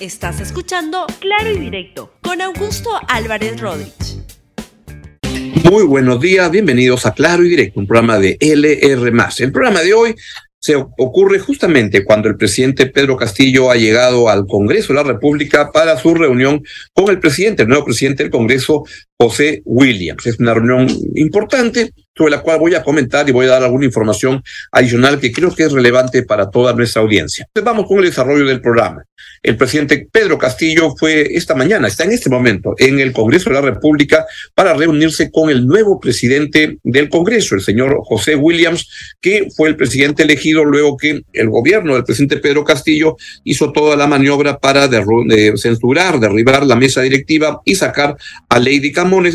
Estás escuchando Claro y Directo con Augusto Álvarez Rodríguez. Muy buenos días, bienvenidos a Claro y Directo, un programa de LR. El programa de hoy se ocurre justamente cuando el presidente Pedro Castillo ha llegado al Congreso de la República para su reunión con el presidente, el nuevo presidente del Congreso, José Williams. Es una reunión importante sobre la cual voy a comentar y voy a dar alguna información adicional que creo que es relevante para toda nuestra audiencia. Vamos con el desarrollo del programa. El presidente Pedro Castillo fue esta mañana, está en este momento en el Congreso de la República para reunirse con el nuevo presidente del Congreso, el señor José Williams, que fue el presidente elegido luego que el gobierno del presidente Pedro Castillo hizo toda la maniobra para censurar, derribar la mesa directiva y sacar a Lady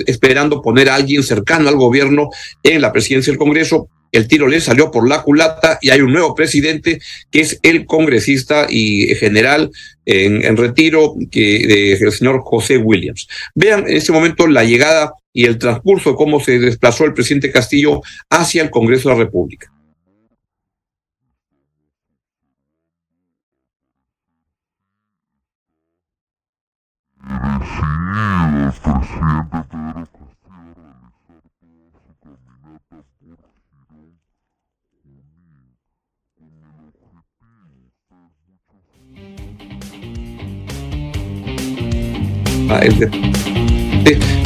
Esperando poner a alguien cercano al gobierno en la presidencia del Congreso. El tiro le salió por la culata y hay un nuevo presidente que es el congresista y general en, retiro que el señor José Williams. Vean en este momento la llegada y el transcurso de cómo se desplazó el presidente Castillo hacia el Congreso de la República. Ah,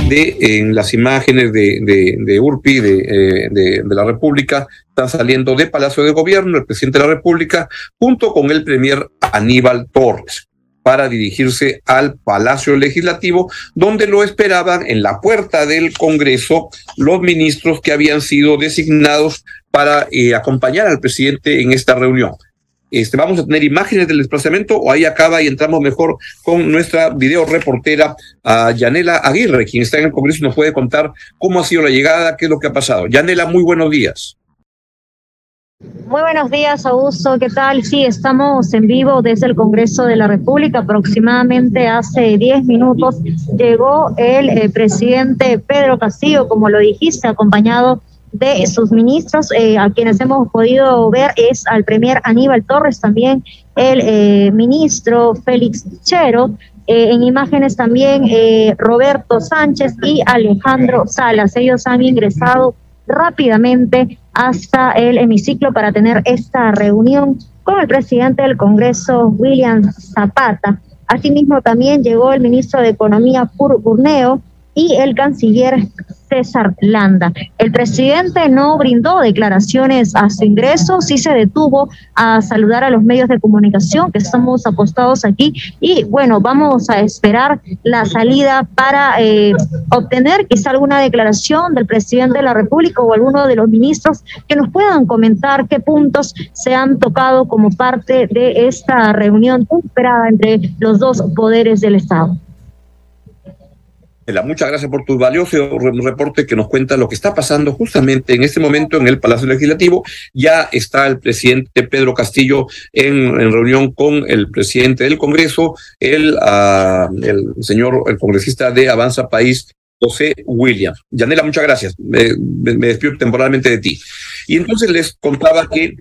de, en las imágenes de, de, Urpi, eh, de, de, la República, está saliendo de Palacio de Gobierno el presidente de la República, junto con el premier Aníbal Torres, para dirigirse al Palacio Legislativo, donde lo esperaban en la puerta del Congreso los ministros que habían sido designados para eh, acompañar al presidente en esta reunión. Este, vamos a tener imágenes del desplazamiento o ahí acaba y entramos mejor con nuestra video reportera a Yanela Aguirre, quien está en el Congreso y nos puede contar cómo ha sido la llegada, qué es lo que ha pasado. Yanela, muy buenos días. Muy buenos días, Augusto. ¿Qué tal? Sí, estamos en vivo desde el Congreso de la República. Aproximadamente hace 10 minutos llegó el eh, presidente Pedro Castillo, como lo dijiste, acompañado de sus ministros, eh, a quienes hemos podido ver es al premier Aníbal Torres, también el eh, ministro Félix Chero, en imágenes también Roberto Sánchez y Alejandro Salas. Ellos han ingresado rápidamente hasta el hemiciclo para tener esta reunión con el presidente del Congreso, William Zapata. Asimismo, también llegó el ministro de Economía, Pur Burneo, y el canciller César Landa. El presidente no brindó declaraciones a su ingreso, sí se detuvo a saludar a los medios de comunicación que estamos apostados aquí y bueno, vamos a esperar la salida para eh, obtener quizá alguna declaración del presidente de la República o alguno de los ministros que nos puedan comentar qué puntos se han tocado como parte de esta reunión esperada entre los dos poderes del Estado. Muchas gracias por tu valioso reporte que nos cuenta lo que está pasando justamente en este momento en el Palacio Legislativo. Ya está el presidente Pedro Castillo en, reunión con el presidente del Congreso, el, uh, el señor, el congresista de Avanza País, José Williams. Yanela, muchas gracias. Me, me, despido temporalmente de ti. Y entonces les contaba que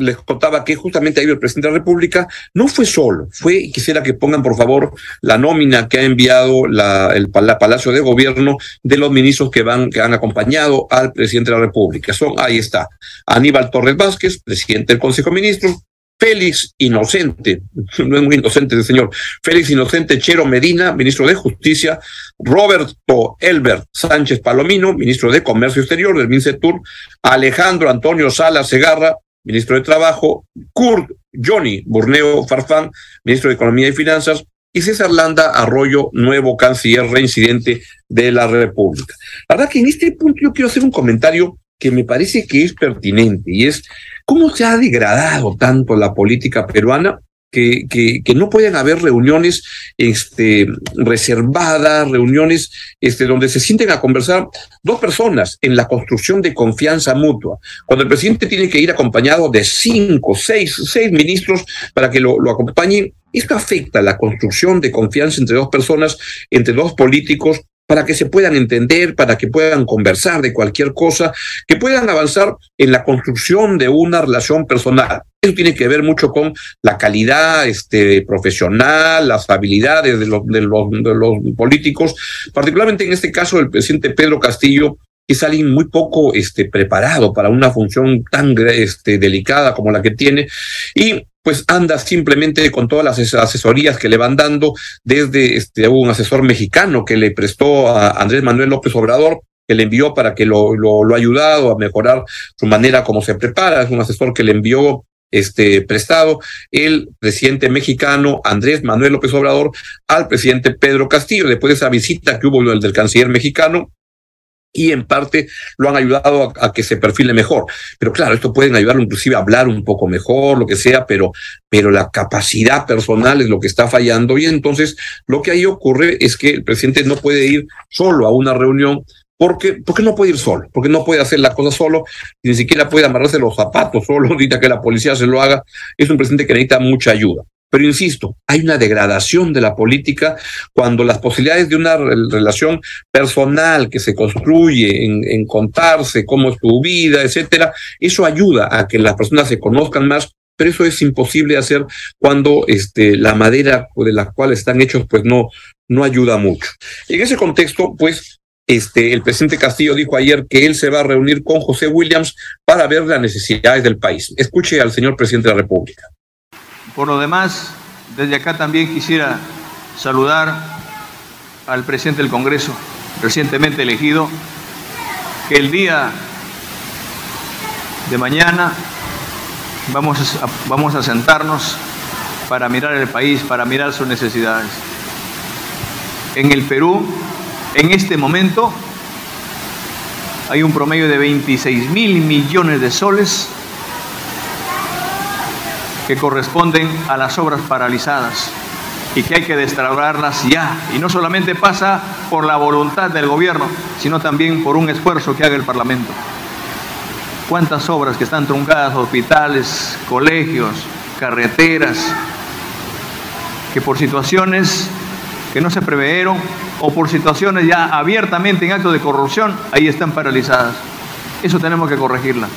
les contaba que justamente ahí el presidente de la República no fue solo, fue, quisiera que pongan por favor la nómina que ha enviado el Palacio de Gobierno de los ministros que van, que han acompañado al presidente de la República. Son, ahí está, Aníbal Torres Vázquez, presidente del Consejo de Ministros, Félix Inocente, no es muy inocente el señor, Félix Inocente Chero Medina, ministro de Justicia, Roberto Elbert Sánchez Palomino, ministro de Comercio Exterior del MINCETUR, Alejandro Antonio Sala Segarra, ministro de Trabajo, Kurt Johnny Burneo Farfán, ministro de Economía y Finanzas, y César Landa Arroyo, nuevo canciller reincidente de la República. La verdad que en este punto yo quiero hacer un comentario que me parece que es pertinente y es cómo se ha degradado tanto la política peruana que, que, que, no pueden haber reuniones este, reservadas, reuniones este, donde se sienten a conversar dos personas en la construcción de confianza mutua. Cuando el presidente tiene que ir acompañado de cinco, seis, seis ministros para que lo, lo acompañen, esto afecta la construcción de confianza entre dos personas, entre dos políticos para que se puedan entender, para que puedan conversar de cualquier cosa, que puedan avanzar en la construcción de una relación personal. Eso tiene que ver mucho con la calidad este, profesional, las habilidades de los, de, los, de los políticos, particularmente en este caso el presidente Pedro Castillo, que es alguien muy poco este, preparado para una función tan este, delicada como la que tiene. Y pues anda simplemente con todas las asesorías que le van dando desde este, un asesor mexicano que le prestó a Andrés Manuel López Obrador, que le envió para que lo, lo, lo ha ayudado a mejorar su manera como se prepara, es un asesor que le envió este prestado el presidente mexicano Andrés Manuel López Obrador al presidente Pedro Castillo. Después de esa visita que hubo del, del canciller mexicano y en parte lo han ayudado a, que se perfile mejor. Pero claro, esto pueden ayudarlo inclusive a hablar un poco mejor, lo que sea, pero, pero la capacidad personal es lo que está fallando y entonces lo que ahí ocurre es que el presidente no puede ir solo a una reunión porque, porque no puede ir solo, porque no puede hacer la cosa solo, ni siquiera puede amarrarse los zapatos solo, necesita que la policía se lo haga. Es un presidente que necesita mucha ayuda. Pero insisto, hay una degradación de la política cuando las posibilidades de una relación personal que se construye en, en, contarse cómo es tu vida, etcétera, eso ayuda a que las personas se conozcan más, pero eso es imposible hacer cuando este, la madera de la cual están hechos pues no, no ayuda mucho. En ese contexto, pues este, el presidente Castillo dijo ayer que él se va a reunir con José Williams para ver las necesidades del país. Escuche al señor presidente de la República. Por lo demás, desde acá también quisiera saludar al presidente del Congreso, recientemente elegido, que el día de mañana vamos a, vamos a sentarnos para mirar el país, para mirar sus necesidades. En el Perú, en este momento, hay un promedio de 26 mil millones de soles que corresponden a las obras paralizadas y que hay que destrabarlas ya. Y no solamente pasa por la voluntad del gobierno, sino también por un esfuerzo que haga el Parlamento. ¿Cuántas obras que están truncadas, hospitales, colegios, carreteras, que por situaciones que no se preveyeron o por situaciones ya abiertamente en actos de corrupción, ahí están paralizadas? Eso tenemos que corregirla.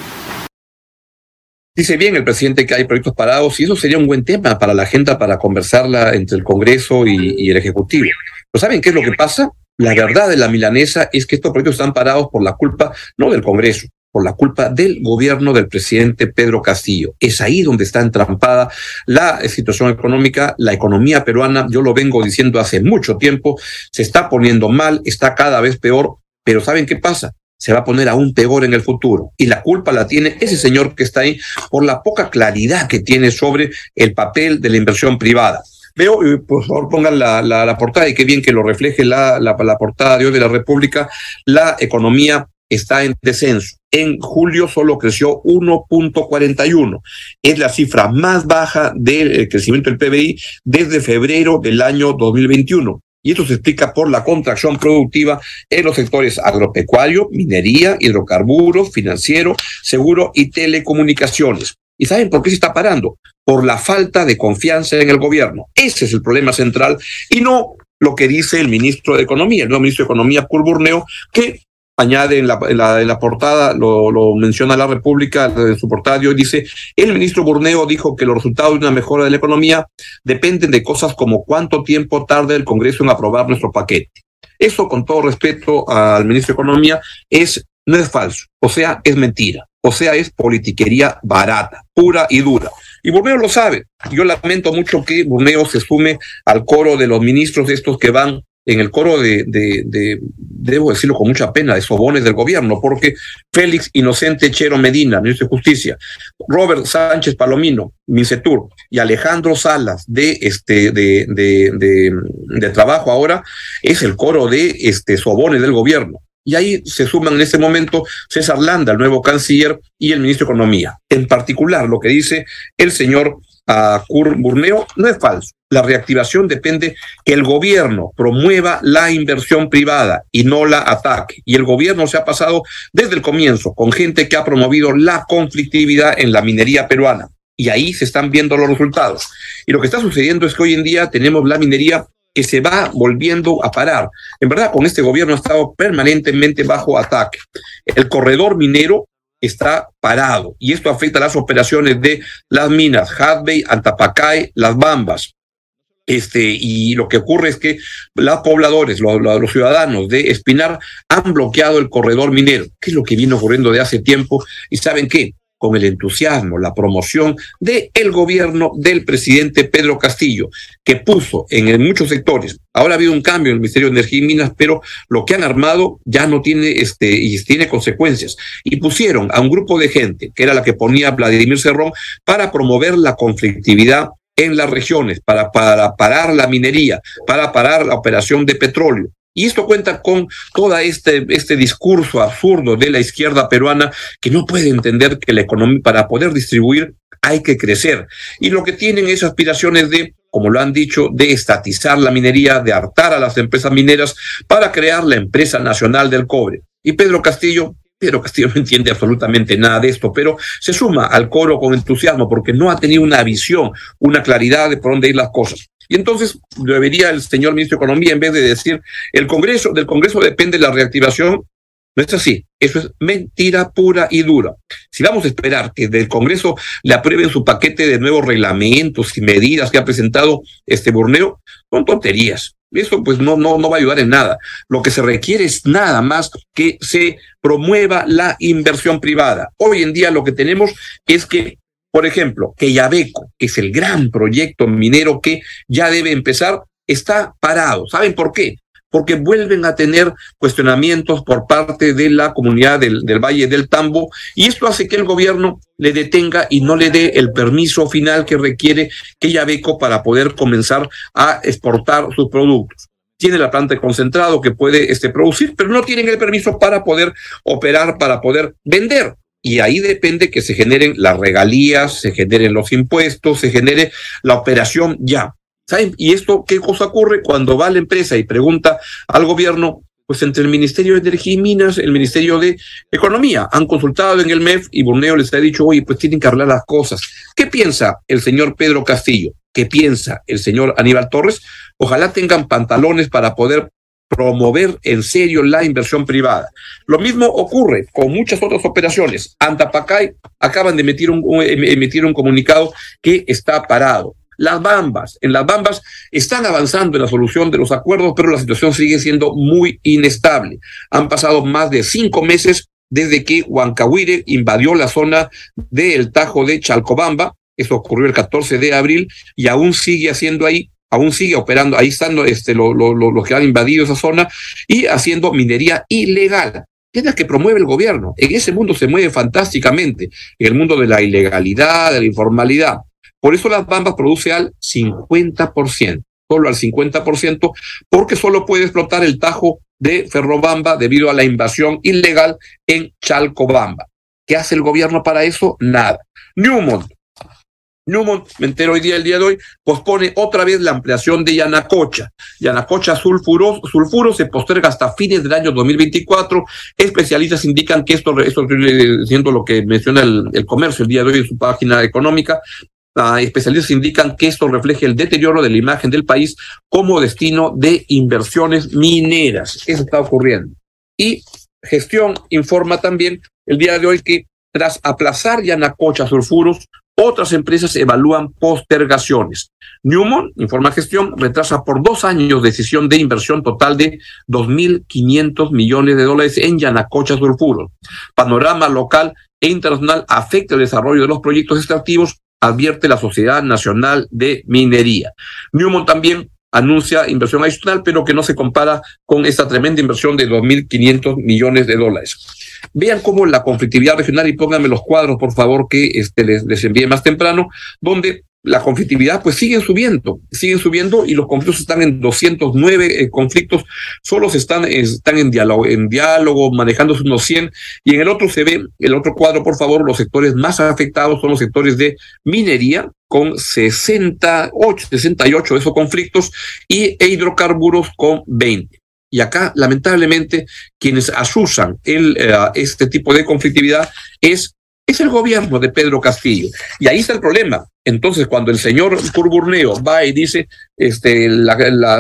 Dice bien el presidente que hay proyectos parados y eso sería un buen tema para la agenda para conversarla entre el Congreso y, el Ejecutivo. Pero ¿saben qué es lo que pasa? La verdad de la milanesa es que estos proyectos están parados por la culpa no del Congreso, por la culpa del gobierno del presidente Pedro Castillo. Es ahí donde está entrampada la situación económica, la economía peruana, yo lo vengo diciendo hace mucho tiempo, se está poniendo mal, está cada vez peor, pero ¿saben qué pasa? Se va a poner aún peor en el futuro. Y la culpa la tiene ese señor que está ahí por la poca claridad que tiene sobre el papel de la inversión privada. Veo, por favor, pongan la, la, la portada y qué bien que lo refleje la, la, la portada de hoy de la República. La economía está en descenso. En julio solo creció 1.41. Es la cifra más baja del crecimiento del PBI desde febrero del año 2021 y esto se explica por la contracción productiva en los sectores agropecuario, minería, hidrocarburos, financiero, seguro y telecomunicaciones. ¿Y saben por qué se está parando? Por la falta de confianza en el gobierno. Ese es el problema central y no lo que dice el ministro de Economía, el nuevo ministro de Economía, Paul que añade en la, en la, portada, lo, menciona la República en su portada de hoy, dice, el ministro Burneo dijo que los resultados de una mejora de la economía dependen de cosas como cuánto tiempo tarda el Congreso en aprobar nuestro paquete. Eso, con todo respeto al ministro de Economía, es, no es falso, o sea, es mentira, o sea, es politiquería barata, pura y dura. Y Burneo lo sabe. Yo lamento mucho que Burneo se sume al coro de los ministros estos que van en el coro de, debo decirlo con mucha pena, de sobones del gobierno, porque Félix Inocente Chero Medina, ministro de Justicia, Robert Sánchez Palomino, Mincetur, y Alejandro Salas, de, este, de, de, de, Trabajo ahora, es el coro de este, sobones del gobierno. Y ahí se suman en este momento César Landa, el nuevo canciller, y el ministro de Economía. En particular, lo que dice el señor a Kurt Burneo no es falso. La reactivación depende que el gobierno promueva la inversión privada y no la ataque. Y el gobierno se ha pasado desde el comienzo con gente que ha promovido la conflictividad en la minería peruana. Y ahí se están viendo los resultados. Y lo que está sucediendo es que hoy en día tenemos la minería que se va volviendo a parar. En verdad, con este gobierno ha estado permanentemente bajo ataque. El corredor minero está parado y esto afecta las operaciones de las minas Hadbey, Antapacay, Las Bambas. Este, y lo que ocurre es que los pobladores, los, los, ciudadanos de Espinar han bloqueado el corredor minero, que es lo que viene ocurriendo de hace tiempo. ¿Y saben qué? Con el entusiasmo, la promoción del el gobierno del presidente Pedro Castillo, que puso en, muchos sectores. Ahora ha habido un cambio en el Ministerio de Energía y Minas, pero lo que han armado ya no tiene, este, y tiene consecuencias. Y pusieron a un grupo de gente, que era la que ponía Vladimir Cerrón, para promover la conflictividad en las regiones, para, para parar la minería, para parar la operación de petróleo. Y esto cuenta con todo este, este discurso absurdo de la izquierda peruana que no puede entender que la economía, para poder distribuir, hay que crecer. Y lo que tienen es aspiraciones de, como lo han dicho, de estatizar la minería, de hartar a las empresas mineras para crear la empresa nacional del cobre. Y Pedro Castillo Pedro Castillo no entiende absolutamente nada de esto, pero se suma al coro con entusiasmo porque no ha tenido una visión, una claridad de por dónde ir las cosas. Y entonces debería el señor ministro de Economía, en vez de decir, el Congreso, del Congreso depende la reactivación, no es así. Eso es mentira pura y dura. Si vamos a esperar que del Congreso le aprueben su paquete de nuevos reglamentos y medidas que ha presentado este Borneo, son tonterías. Eso pues no, no, no va a ayudar en nada. Lo que se requiere es nada más que se promueva la inversión privada. Hoy en día lo que tenemos es que por ejemplo, que Yabeco, que es el gran proyecto minero que ya debe empezar, está parado. ¿Saben por qué? Porque vuelven a tener cuestionamientos por parte de la comunidad del, Valle del Tambo y esto hace que el gobierno le detenga y no le dé el permiso final que requiere que Yabeco para poder comenzar a exportar sus productos tiene la planta de concentrado que puede este, producir, pero no tienen el permiso para poder operar, para poder vender y ahí depende que se generen las regalías, se generen los impuestos, se genere la operación ya. ¿Saben? ¿Y esto qué cosa ocurre cuando va la empresa y pregunta al gobierno? Pues entre el Ministerio de Energía y Minas, el Ministerio de Economía, han consultado en el MEF y Borneo les ha dicho, oye, pues tienen que hablar las cosas. ¿Qué piensa el señor Pedro Castillo? ¿Qué piensa el señor Aníbal Torres? Ojalá tengan pantalones para poder promover en serio la inversión privada. Lo mismo ocurre con muchas otras operaciones. Antapacay acaban de emitir un, emitir un comunicado que está parado. Las Bambas, en las Bambas están avanzando en la solución de los acuerdos, pero la situación sigue siendo muy inestable. Han pasado más de cinco meses desde que Huancahuire invadió la zona del Tajo de Chalcobamba. Eso ocurrió el 14 de abril y aún sigue haciendo ahí aún sigue operando, ahí están este, los lo, que han invadido esa zona y haciendo minería ilegal. ¿Qué es la que promueve el gobierno? En ese mundo se mueve fantásticamente, en el mundo de la ilegalidad, de la informalidad. Por eso las Bambas produce al 50%, solo al 50%, porque solo puede explotar el tajo de Ferrobamba debido a la invasión ilegal en Chalcobamba. ¿Qué hace el gobierno para eso? Nada. Newmont, Newmont, me entero hoy día, el día de hoy, pospone otra vez la ampliación de Yanacocha. Yanacocha sulfuro, sulfuro se posterga hasta fines del año 2024. Especialistas indican que esto, esto siendo lo que menciona el, comercio el día de hoy en su página económica, uh, especialistas indican que esto refleja el deterioro de la imagen del país como destino de inversiones mineras. Eso está ocurriendo. Y gestión informa también el día de hoy que tras aplazar Yanacocha sulfuros, otras empresas evalúan postergaciones. Newmont, informa gestión, retrasa por dos años decisión de inversión total de 2.500 millones de dólares en Yanacocha Sulfuro. Panorama local e internacional afecta el desarrollo de los proyectos extractivos, advierte la Sociedad Nacional de Minería. Newmont también anuncia inversión adicional, pero que no se compara con esta tremenda inversión de 2.500 millones de dólares. Vean cómo la conflictividad regional, y pónganme los cuadros, por favor, que este, les, les envíe más temprano, donde la conflictividad pues sigue subiendo, siguen subiendo y los conflictos están en 209 eh, conflictos, solo están, están en diálogo, en diálogo, manejándose unos 100 y en el otro se ve, el otro cuadro por favor, los sectores más afectados son los sectores de minería con 68, 68 de esos conflictos y hidrocarburos con 20. Y acá, lamentablemente, quienes asusan el, eh, este tipo de conflictividad es es el gobierno de Pedro Castillo. Y ahí está el problema. Entonces, cuando el señor Curburneo va y dice, este,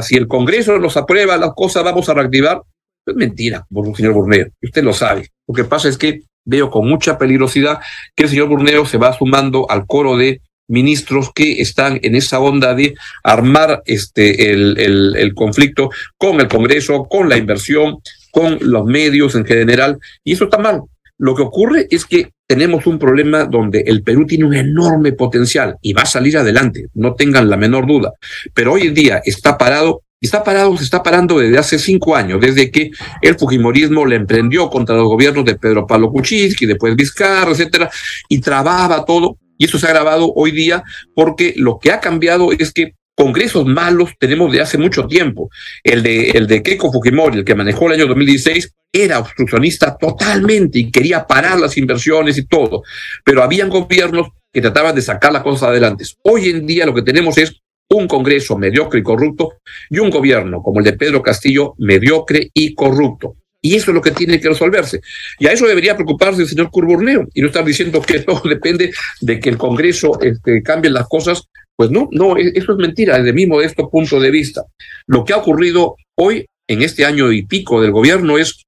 si el Congreso nos aprueba las cosas, vamos a reactivar, es mentira, señor Burneo. Usted lo sabe. Lo que pasa es que veo con mucha peligrosidad que el señor Burneo se va sumando al coro de ministros que están en esa onda de armar este el, el, conflicto con el Congreso, con la inversión, con los medios en general, y eso está mal. Lo que ocurre es que tenemos un problema donde el Perú tiene un enorme potencial y va a salir adelante, no tengan la menor duda, pero hoy en día está parado está parado, se está parando desde hace cinco años, desde que el Fujimorismo le emprendió contra los gobiernos de Pedro Pablo Kuczynski, después Vizcarra, etcétera, y trababa todo. Y eso se ha agravado hoy día porque lo que ha cambiado es que congresos malos tenemos de hace mucho tiempo. El de, el de Keiko Fujimori, el que manejó el año 2016, era obstruccionista totalmente y quería parar las inversiones y todo. Pero habían gobiernos que trataban de sacar las cosas adelante. Hoy en día lo que tenemos es un Congreso mediocre y corrupto y un gobierno como el de Pedro Castillo mediocre y corrupto. Y eso es lo que tiene que resolverse. Y a eso debería preocuparse el señor Curburneo y no estar diciendo que todo depende de que el Congreso este, cambie las cosas. Pues no, no, e, eso es mentira desde mi modesto punto de vista. Lo que ha ocurrido hoy, en este año y pico del gobierno, es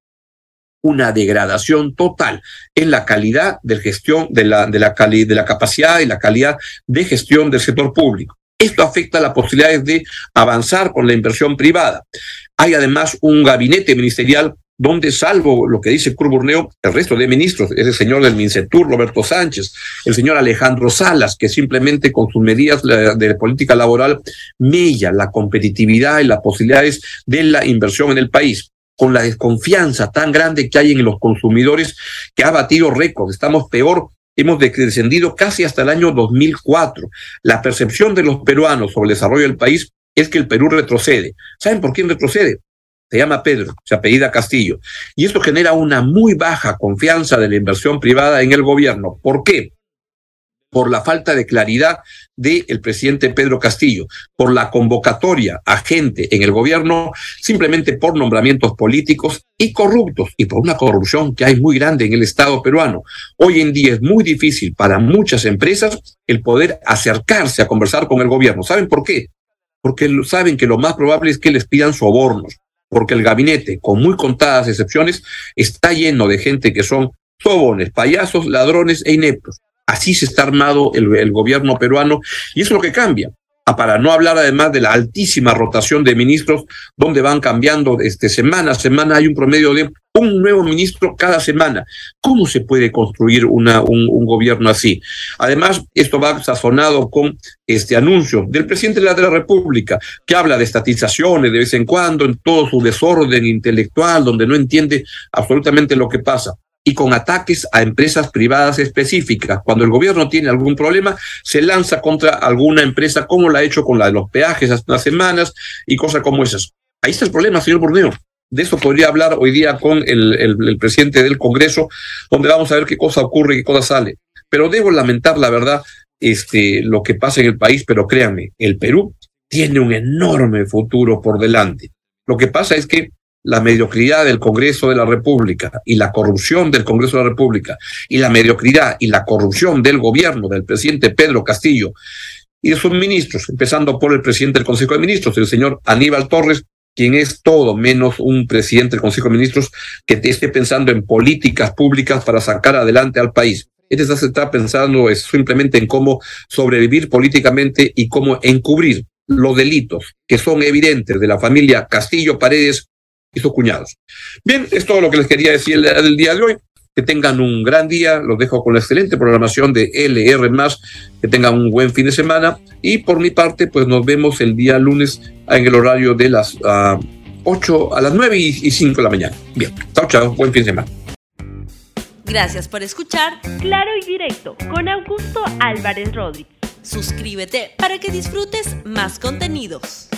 una degradación total en la calidad de gestión, de la, de la, de la capacidad y la calidad de gestión del sector público. Esto afecta las posibilidades de avanzar con la inversión privada. Hay además un gabinete ministerial donde, salvo lo que dice Curburneo, el resto de ministros, es el señor del Mincetur, Roberto Sánchez, el señor Alejandro Salas, que simplemente con sus medidas de política laboral mella la competitividad y las posibilidades de la inversión en el país con la desconfianza tan grande que hay en los consumidores que ha batido récords. Estamos peor hemos descendido casi hasta el año 2004. La percepción de los peruanos sobre el desarrollo del país es que el Perú retrocede. ¿Saben por quién retrocede? Se llama Pedro, se apellida Castillo. Y esto genera una muy baja confianza de la inversión privada en el gobierno. ¿Por qué? por la falta de claridad del presidente Pedro Castillo, por la convocatoria a gente en el gobierno simplemente por nombramientos políticos y corruptos y por una corrupción que hay muy grande en el Estado peruano. Hoy en día es muy difícil para muchas empresas el poder acercarse a conversar con el gobierno. ¿Saben por qué? Porque saben que lo más probable es que les pidan sobornos, porque el gabinete, con muy contadas excepciones, está lleno de gente que son sobones, payasos, ladrones e ineptos. Así se está armado el, gobierno peruano y eso es lo que cambia. Ah, para no hablar además de la altísima rotación de ministros, donde van cambiando este, semana a semana, hay un promedio de un nuevo ministro cada semana. ¿Cómo se puede construir una, un, un, gobierno así? Además, esto va sazonado con este anuncio del presidente de la República, que habla de estatizaciones de vez en cuando, en todo su desorden intelectual, donde no entiende absolutamente lo que pasa y con ataques a empresas privadas específicas. Cuando el gobierno tiene algún problema, se lanza contra alguna empresa, como la ha hecho con la de los peajes hace unas semanas y cosas como esas. Ahí está el problema, señor Borneo. De eso podría hablar hoy día con el, el, presidente del Congreso, donde vamos a ver qué cosa ocurre y qué cosa sale. Pero debo lamentar, la verdad, este, lo que pasa en el país, pero créanme, el Perú tiene un enorme futuro por delante. Lo que pasa es que la mediocridad del Congreso de la República y la corrupción del Congreso de la República y la mediocridad y la corrupción del gobierno del presidente Pedro Castillo y de sus ministros, empezando por el presidente del Consejo de Ministros, el señor Aníbal Torres, quien es todo menos un presidente del Consejo de Ministros que esté pensando en políticas públicas para sacar adelante al país. Este se está pensando simplemente en cómo sobrevivir políticamente y cómo encubrir los delitos que son evidentes de la familia Castillo Paredes y sus cuñados. Bien, es todo lo que les quería decir el, día de hoy. Que tengan un gran día, los dejo con la excelente programación de LR, que tengan un buen fin de semana y por mi parte, pues nos vemos el día lunes en el horario de las 8 ah, a las 9 y 5 de la mañana. Bien, chao, chao, buen fin de semana. Gracias por escuchar Claro y Directo con Augusto Álvarez Rodríguez. Suscríbete para que disfrutes más contenidos.